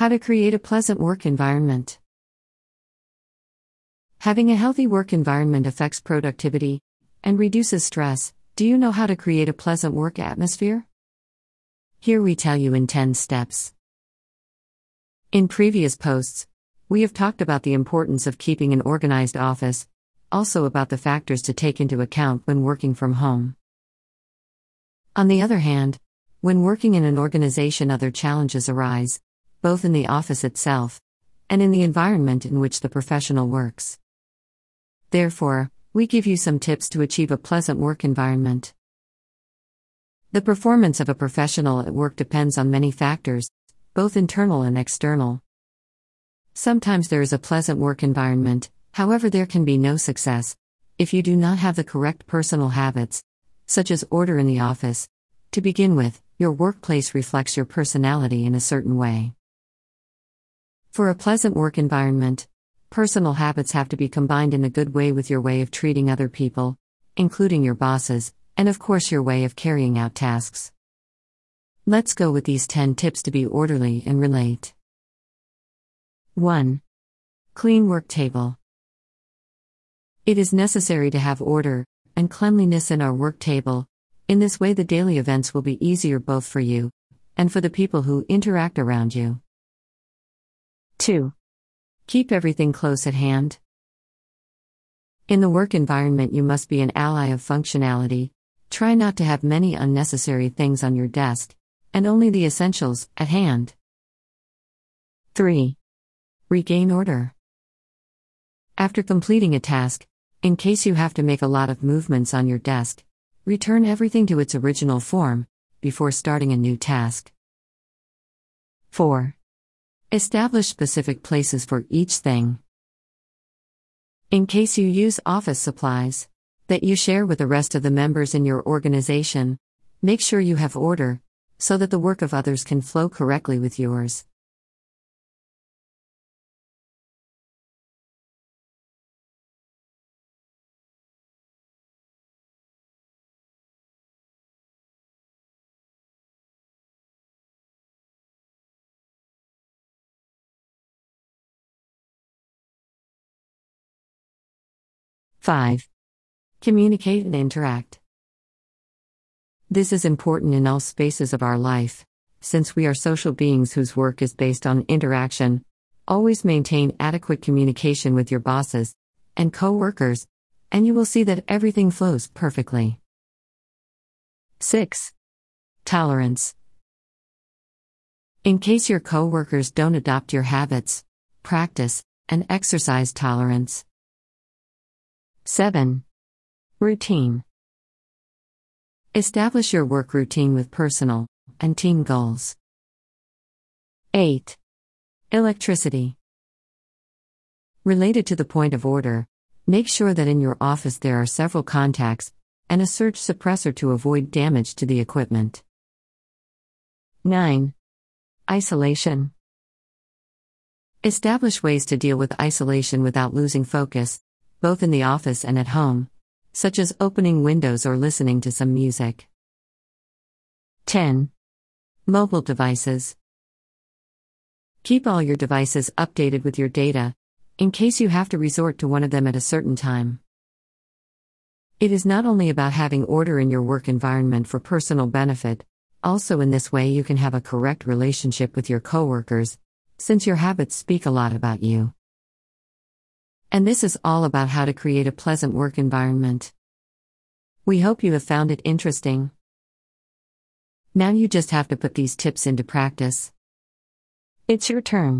How to create a pleasant work environment. Having a healthy work environment affects productivity and reduces stress. Do you know how to create a pleasant work atmosphere? Here we tell you in 10 steps. In previous posts, we have talked about the importance of keeping an organized office, also about the factors to take into account when working from home. On the other hand, when working in an organization, other challenges arise, both in the office itself and in the environment in which the professional works. Therefore, we give you some tips to achieve a pleasant work environment. The performance of a professional at work depends on many factors, both internal and external. Sometimes there is a pleasant work environment, however, there can be no success if you do not have the correct personal habits, such as order in the office. To begin with, your workplace reflects your personality in a certain way. For a pleasant work environment, personal habits have to be combined in a good way with your way of treating other people, including your bosses, and of course your way of carrying out tasks. Let's go with these 10 tips to be orderly and relate. 1. Clean work table. It is necessary to have order and cleanliness in our work table, in this way, the daily events will be easier both for you and for the people who interact around you. 2. Keep everything close at hand. In the work environment, you must be an ally of functionality. Try not to have many unnecessary things on your desk, and only the essentials at hand. 3. Regain order. After completing a task, in case you have to make a lot of movements on your desk, Return everything to its original form before starting a new task. 4. Establish specific places for each thing. In case you use office supplies that you share with the rest of the members in your organization, make sure you have order so that the work of others can flow correctly with yours. 5. Communicate and interact. This is important in all spaces of our life. Since we are social beings whose work is based on interaction, always maintain adequate communication with your bosses and co workers, and you will see that everything flows perfectly. 6. Tolerance. In case your co workers don't adopt your habits, practice, and exercise tolerance. 7. Routine. Establish your work routine with personal and team goals. 8. Electricity. Related to the point of order, make sure that in your office there are several contacts and a surge suppressor to avoid damage to the equipment. 9. Isolation. Establish ways to deal with isolation without losing focus, both in the office and at home, such as opening windows or listening to some music. 10. Mobile devices. Keep all your devices updated with your data, in case you have to resort to one of them at a certain time. It is not only about having order in your work environment for personal benefit, also in this way you can have a correct relationship with your coworkers, since your habits speak a lot about you. And this is all about how to create a pleasant work environment. We hope you have found it interesting. Now you just have to put these tips into practice. It's your turn.